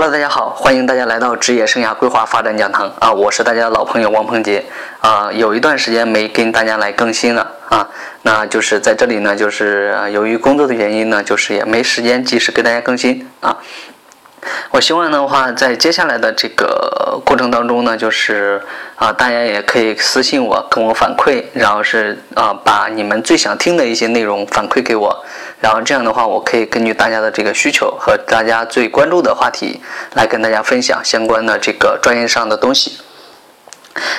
Hello，大家好，欢迎大家来到职业生涯规划发展讲堂啊！我是大家的老朋友王鹏杰啊，有一段时间没跟大家来更新了啊，那就是在这里呢，就是由于工作的原因呢，就是也没时间及时给大家更新啊。我希望的话，在接下来的这个过程当中呢，就是啊，大家也可以私信我，跟我反馈，然后是啊，把你们最想听的一些内容反馈给我，然后这样的话，我可以根据大家的这个需求和大家最关注的话题，来跟大家分享相关的这个专业上的东西。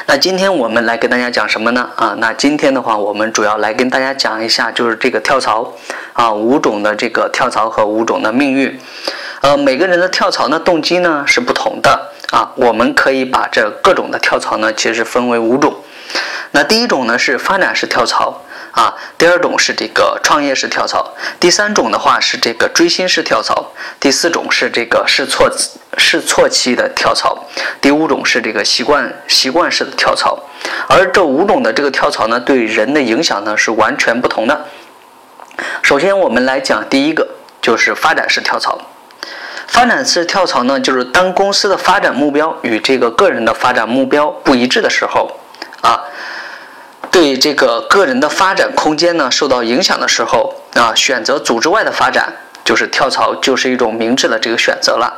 那今天我们来跟大家讲什么呢？啊，那今天的话，我们主要来跟大家讲一下，就是这个跳槽啊，五种的这个跳槽和五种的命运。呃，每个人的跳槽呢动机呢是不同的啊，我们可以把这各种的跳槽呢其实分为五种。那第一种呢是发展式跳槽啊，第二种是这个创业式跳槽，第三种的话是这个追星式跳槽，第四种是这个试错试错期的跳槽，第五种是这个习惯习惯式的跳槽。而这五种的这个跳槽呢，对人的影响呢是完全不同的。首先我们来讲第一个，就是发展式跳槽。发展式跳槽呢，就是当公司的发展目标与这个个人的发展目标不一致的时候，啊，对这个个人的发展空间呢受到影响的时候，啊，选择组织外的发展，就是跳槽，就是一种明智的这个选择了。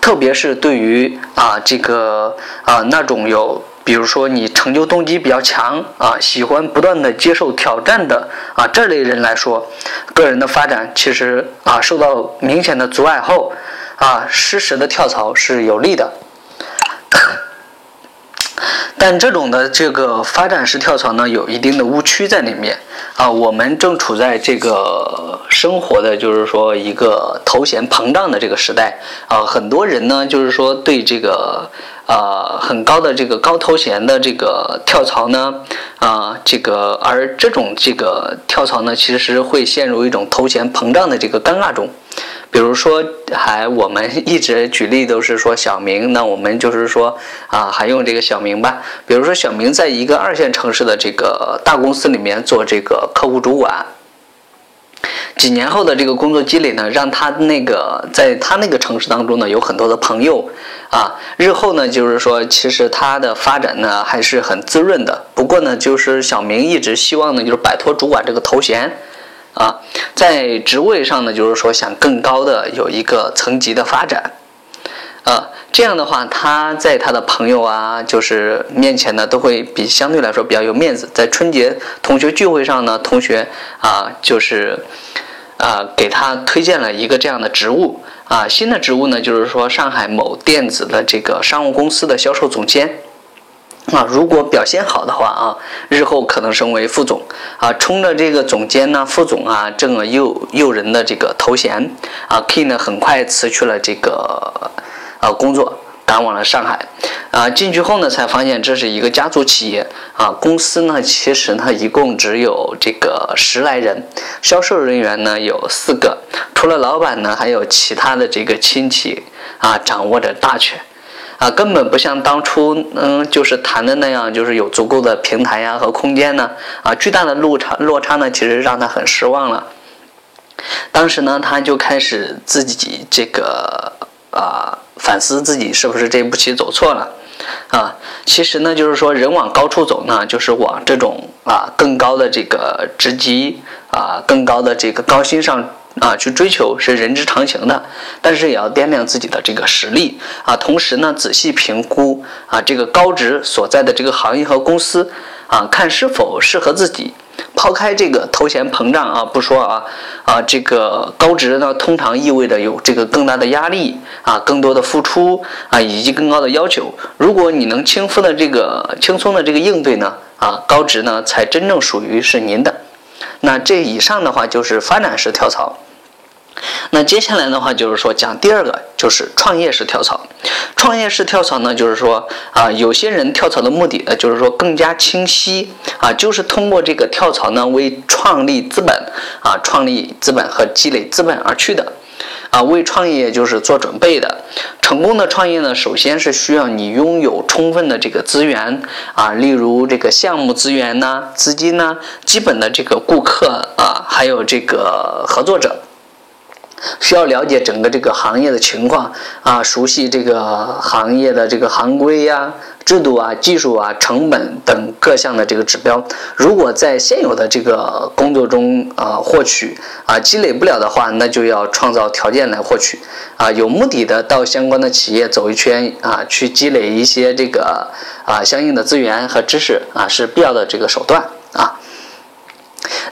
特别是对于啊这个啊那种有，比如说你成就动机比较强啊，喜欢不断的接受挑战的啊这类人来说，个人的发展其实啊受到明显的阻碍后。啊，适时的跳槽是有利的，但这种的这个发展式跳槽呢，有一定的误区在里面啊。我们正处在这个生活的就是说一个头衔膨胀的这个时代啊，很多人呢就是说对这个呃很高的这个高头衔的这个跳槽呢啊，这个而这种这个跳槽呢，其实会陷入一种头衔膨胀的这个尴尬中。比如说，还我们一直举例都是说小明，那我们就是说啊，还用这个小明吧。比如说小明在一个二线城市的这个大公司里面做这个客户主管，几年后的这个工作积累呢，让他那个在他那个城市当中呢有很多的朋友啊，日后呢就是说其实他的发展呢还是很滋润的。不过呢，就是小明一直希望呢就是摆脱主管这个头衔。啊，在职位上呢，就是说想更高的有一个层级的发展，啊，这样的话，他在他的朋友啊，就是面前呢，都会比相对来说比较有面子。在春节同学聚会上呢，同学啊，就是啊，给他推荐了一个这样的职务啊，新的职务呢，就是说上海某电子的这个商务公司的销售总监。啊，如果表现好的话啊，日后可能升为副总啊，冲着这个总监呢、副总啊这么诱诱人的这个头衔啊，K 呢很快辞去了这个呃工作，赶往了上海啊。进去后呢，才发现这是一个家族企业啊，公司呢其实呢一共只有这个十来人，销售人员呢有四个，除了老板呢，还有其他的这个亲戚啊，掌握着大权。啊，根本不像当初嗯，就是谈的那样，就是有足够的平台呀和空间呢。啊，巨大的落差落差呢，其实让他很失望了。当时呢，他就开始自己这个啊反思自己是不是这步棋走错了啊。其实呢，就是说人往高处走呢，就是往这种啊更高的这个职级啊更高的这个高薪上。啊，去追求是人之常情的，但是也要掂量自己的这个实力啊，同时呢，仔细评估啊这个高职所在的这个行业和公司啊，看是否适合自己。抛开这个头衔膨胀啊，不说啊啊，这个高职呢，通常意味着有这个更大的压力啊，更多的付出啊，以及更高的要求。如果你能轻松的这个轻松的这个应对呢，啊，高职呢才真正属于是您的。那这以上的话就是发展式跳槽。那接下来的话就是说讲第二个，就是创业式跳槽。创业式跳槽呢，就是说啊，有些人跳槽的目的，就是说更加清晰啊，就是通过这个跳槽呢，为创立资本啊，创立资本和积累资本而去的啊，为创业就是做准备的。成功的创业呢，首先是需要你拥有充分的这个资源啊，例如这个项目资源呐、资金呐、基本的这个顾客啊，还有这个合作者。需要了解整个这个行业的情况啊，熟悉这个行业的这个行规呀、制度啊、技术啊、成本等各项的这个指标。如果在现有的这个工作中啊获取啊积累不了的话，那就要创造条件来获取啊，有目的的到相关的企业走一圈啊，去积累一些这个啊相应的资源和知识啊，是必要的这个手段。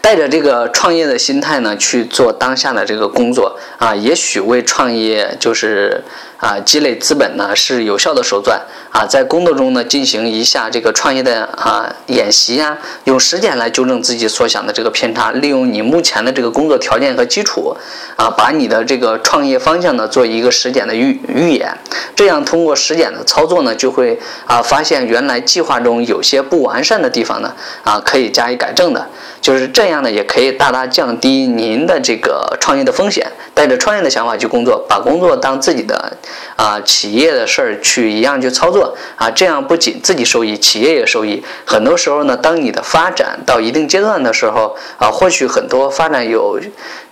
带着这个创业的心态呢，去做当下的这个工作。啊，也许为创业就是啊积累资本呢是有效的手段啊，在工作中呢进行一下这个创业的啊演习呀，用实践来纠正自己所想的这个偏差，利用你目前的这个工作条件和基础啊，把你的这个创业方向呢做一个实践的预预演，这样通过实践的操作呢，就会啊发现原来计划中有些不完善的地方呢啊可以加以改正的。就是这样呢，也可以大大降低您的这个创业的风险。带着创业的想法去工作，把工作当自己的啊企业的事儿去一样去操作啊，这样不仅自己受益，企业也受益。很多时候呢，当你的发展到一定阶段的时候啊，或许很多发展有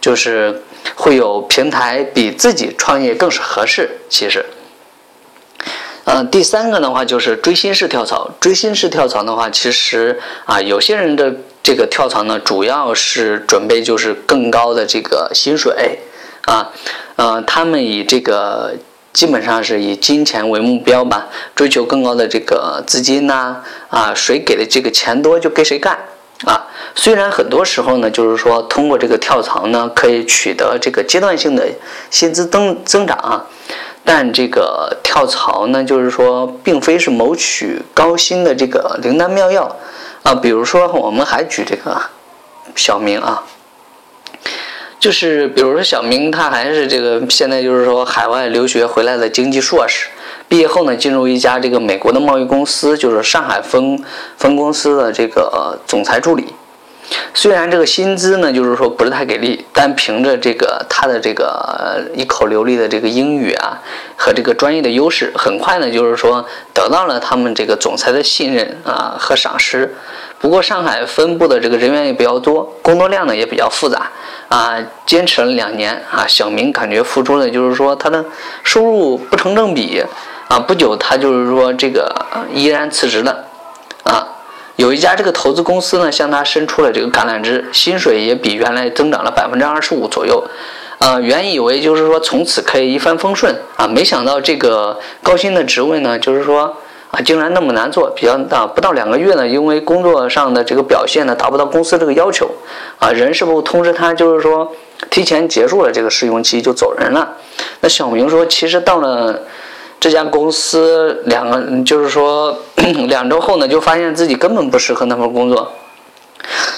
就是会有平台比自己创业更是合适。其实。嗯，第三个的话就是追星式跳槽。追星式跳槽的话，其实啊，有些人的这个跳槽呢，主要是准备就是更高的这个薪水啊，呃，他们以这个基本上是以金钱为目标吧，追求更高的这个资金呐，啊，谁给的这个钱多就给谁干啊。虽然很多时候呢，就是说通过这个跳槽呢，可以取得这个阶段性的薪资增增长啊。但这个跳槽呢，就是说，并非是谋取高薪的这个灵丹妙药啊。比如说，我们还举这个小明啊，就是比如说小明，他还是这个现在就是说海外留学回来的经济硕士，毕业后呢，进入一家这个美国的贸易公司，就是上海分分公司的这个总裁助理。虽然这个薪资呢，就是说不是太给力，但凭着这个他的这个一口流利的这个英语啊，和这个专业的优势，很快呢，就是说得到了他们这个总裁的信任啊和赏识。不过上海分部的这个人员也比较多，工作量呢也比较复杂啊。坚持了两年啊，小明感觉付出的就是说他的收入不成正比啊。不久他就是说这个依然辞职了啊。有一家这个投资公司呢，向他伸出了这个橄榄枝，薪水也比原来增长了百分之二十五左右。呃，原以为就是说从此可以一帆风顺啊，没想到这个高薪的职位呢，就是说啊，竟然那么难做。比较啊，不到两个月呢，因为工作上的这个表现呢，达不到公司这个要求，啊，人事部通知他，就是说提前结束了这个试用期就走人了。那小明说，其实到了。这家公司两个就是说，两周后呢，就发现自己根本不适合那份工作。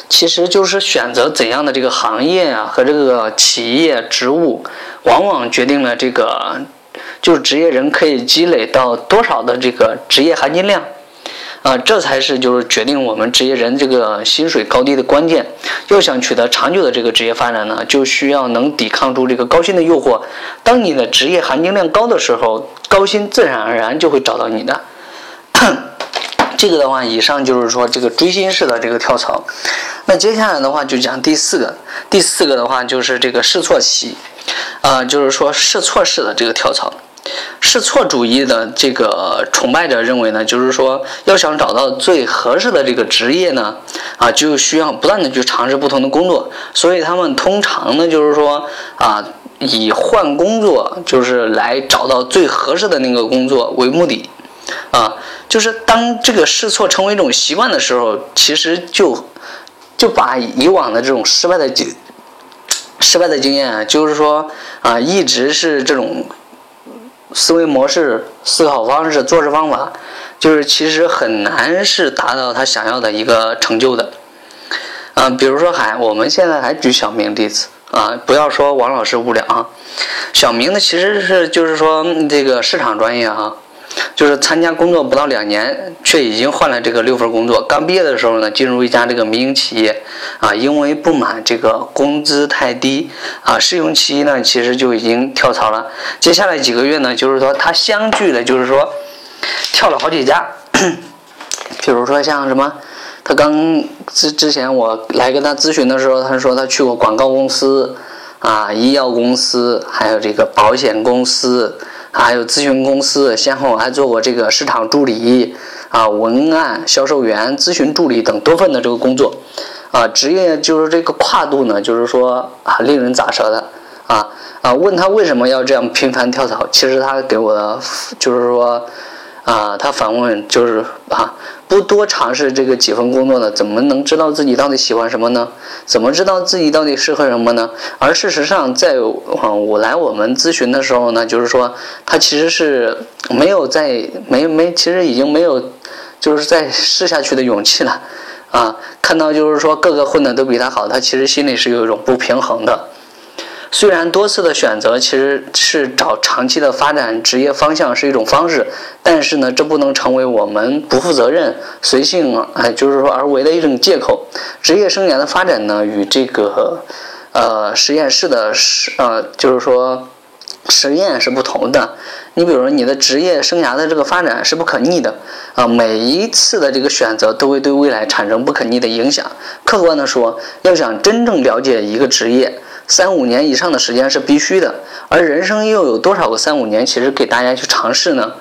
其实就是选择怎样的这个行业啊，和这个企业职务，往往决定了这个就是职业人可以积累到多少的这个职业含金量。啊，这才是就是决定我们职业人这个薪水高低的关键。要想取得长久的这个职业发展呢，就需要能抵抗住这个高薪的诱惑。当你的职业含金量高的时候，高薪自然而然就会找到你的。这个的话，以上就是说这个追星式的这个跳槽。那接下来的话就讲第四个，第四个的话就是这个试错期，啊，就是说试错式的这个跳槽。试错主义的这个崇拜者认为呢，就是说要想找到最合适的这个职业呢，啊，就需要不断的去尝试不同的工作，所以他们通常呢，就是说啊，以换工作就是来找到最合适的那个工作为目的，啊，就是当这个试错成为一种习惯的时候，其实就就把以往的这种失败的经失败的经验，啊就是说啊，一直是这种。思维模式、思考方式、做事方法，就是其实很难是达到他想要的一个成就的。啊，比如说还我们现在还举小明例子啊，不要说王老师无聊啊。小明呢，其实是就是说这个市场专业哈。就是参加工作不到两年，却已经换了这个六份工作。刚毕业的时候呢，进入一家这个民营企业，啊，因为不满这个工资太低，啊，试用期呢，其实就已经跳槽了。接下来几个月呢，就是说他相继的，就是说跳了好几家。比如说像什么，他刚之之前我来跟他咨询的时候，他说他去过广告公司，啊，医药公司，还有这个保险公司，还有咨询公司，先后还做过这个市场助理啊、文案、销售员、咨询助理等多份的这个工作，啊，职业就是这个跨度呢，就是说啊，令人咋舌的啊啊！问他为什么要这样频繁跳槽，其实他给我的就是说。啊，他反问就是啊，不多尝试这个几份工作呢，怎么能知道自己到底喜欢什么呢？怎么知道自己到底适合什么呢？而事实上，在我来我们咨询的时候呢，就是说他其实是没有在没没，其实已经没有就是在试下去的勇气了啊。看到就是说各个混的都比他好，他其实心里是有一种不平衡的。虽然多次的选择其实是找长期的发展职业方向是一种方式，但是呢，这不能成为我们不负责任、随性哎，就是说而为的一种借口。职业生涯的发展呢，与这个呃实验室的实呃，就是说实验是不同的。你比如说，你的职业生涯的这个发展是不可逆的啊，每一次的这个选择都会对未来产生不可逆的影响。客观的说，要想真正了解一个职业。三五年以上的时间是必须的，而人生又有多少个三五年？其实给大家去尝试呢？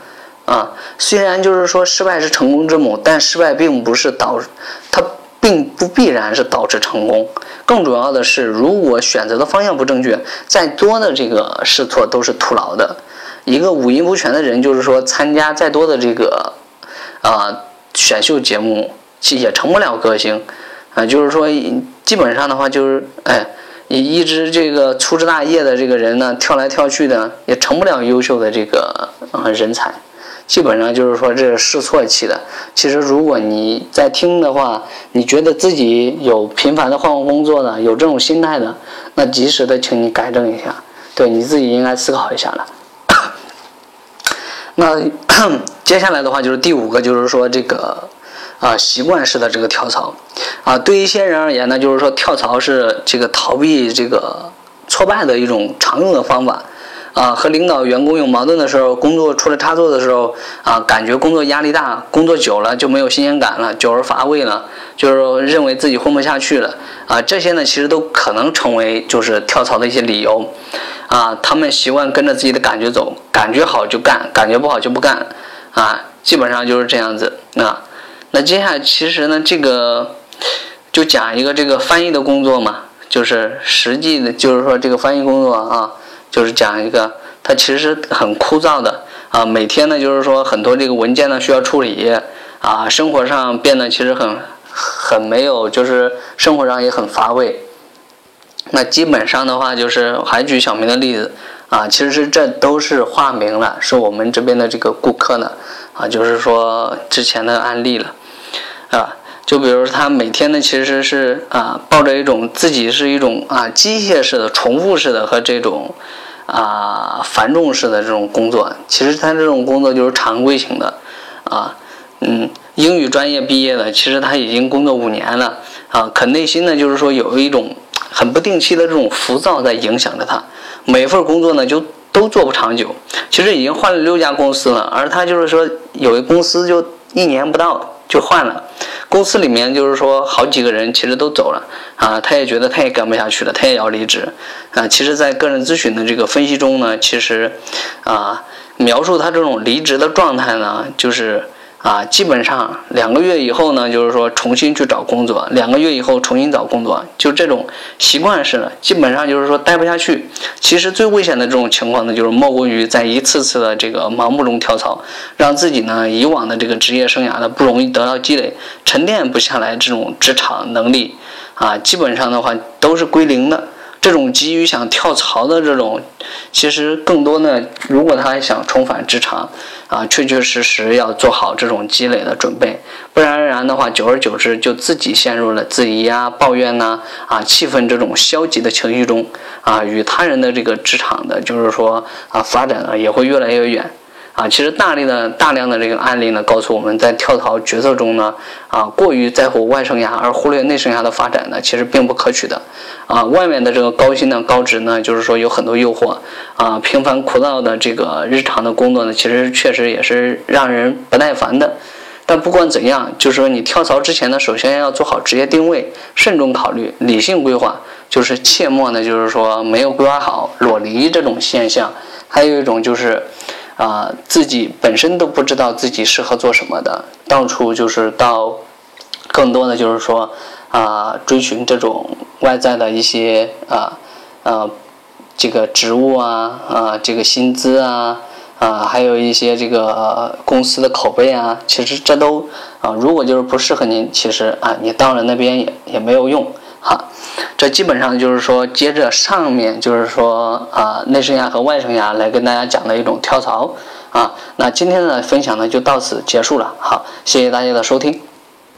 啊，虽然就是说失败是成功之母，但失败并不是导，它并不必然是导致成功。更主要的是，如果选择的方向不正确，再多的这个试错都是徒劳的。一个五音不全的人，就是说参加再多的这个啊选秀节目，也成不了歌星啊。就是说，基本上的话，就是哎。你一直这个粗枝大叶的这个人呢，跳来跳去的，也成不了优秀的这个啊人才。基本上就是说这是试错期的。其实如果你在听的话，你觉得自己有频繁的换过工作的，有这种心态的，那及时的请你改正一下，对你自己应该思考一下了。那 接下来的话就是第五个，就是说这个。啊，习惯式的这个跳槽，啊，对一些人而言呢，就是说跳槽是这个逃避这个挫败的一种常用的方法。啊，和领导、员工有矛盾的时候，工作出了差错的时候，啊，感觉工作压力大，工作久了就没有新鲜感了，久而乏味了，就是认为自己混不下去了。啊，这些呢，其实都可能成为就是跳槽的一些理由。啊，他们习惯跟着自己的感觉走，感觉好就干，感觉不好就不干。啊，基本上就是这样子。啊。那接下来其实呢，这个就讲一个这个翻译的工作嘛，就是实际的，就是说这个翻译工作啊，就是讲一个它其实很枯燥的啊，每天呢就是说很多这个文件呢需要处理啊，生活上变得其实很很没有，就是生活上也很乏味。那基本上的话，就是还举小明的例子啊，其实是这都是化名了，是我们这边的这个顾客呢啊，就是说之前的案例了。啊，就比如他每天呢，其实是啊，抱着一种自己是一种啊机械式的、重复式的和这种啊繁重式的这种工作。其实他这种工作就是常规型的，啊，嗯，英语专业毕业的，其实他已经工作五年了啊，可内心呢就是说有一种很不定期的这种浮躁在影响着他，每份工作呢就都做不长久。其实已经换了六家公司了，而他就是说有一公司就一年不到。就换了，公司里面就是说好几个人其实都走了啊，他也觉得他也干不下去了，他也要离职啊。其实，在个人咨询的这个分析中呢，其实啊，描述他这种离职的状态呢，就是。啊，基本上两个月以后呢，就是说重新去找工作，两个月以后重新找工作，就这种习惯式的，基本上就是说待不下去。其实最危险的这种情况呢，就是莫过于在一次次的这个盲目中跳槽，让自己呢以往的这个职业生涯呢不容易得到积累，沉淀不下来这种职场能力，啊，基本上的话都是归零的。这种急于想跳槽的这种，其实更多呢，如果他想重返职场，啊，确确实实要做好这种积累的准备，不然而然的话，久而久之就自己陷入了质疑啊、抱怨呐、啊、气愤这种消极的情绪中，啊，与他人的这个职场的，就是说啊，发展呢也会越来越远。啊，其实大力的大量的这个案例呢，告诉我们在跳槽决策中呢，啊，过于在乎外生涯而忽略内生涯的发展呢，其实并不可取的。啊，外面的这个高薪呢、高职呢，就是说有很多诱惑。啊，平凡枯燥的这个日常的工作呢，其实确实也是让人不耐烦的。但不管怎样，就是说你跳槽之前呢，首先要做好职业定位，慎重考虑，理性规划。就是切莫呢，就是说没有规划好裸离这种现象。还有一种就是，啊，自己本身都不知道自己适合做什么的，到处就是到，更多的就是说，啊，追寻这种外在的一些啊，啊，这个职务啊，啊，这个薪资啊，啊，还有一些这个公司的口碑啊，其实这都啊，如果就是不适合您，其实啊，你到了那边也也没有用。好，这基本上就是说，接着上面就是说啊，内生牙和外生牙来跟大家讲的一种跳槽啊。那今天的分享呢就到此结束了。好，谢谢大家的收听。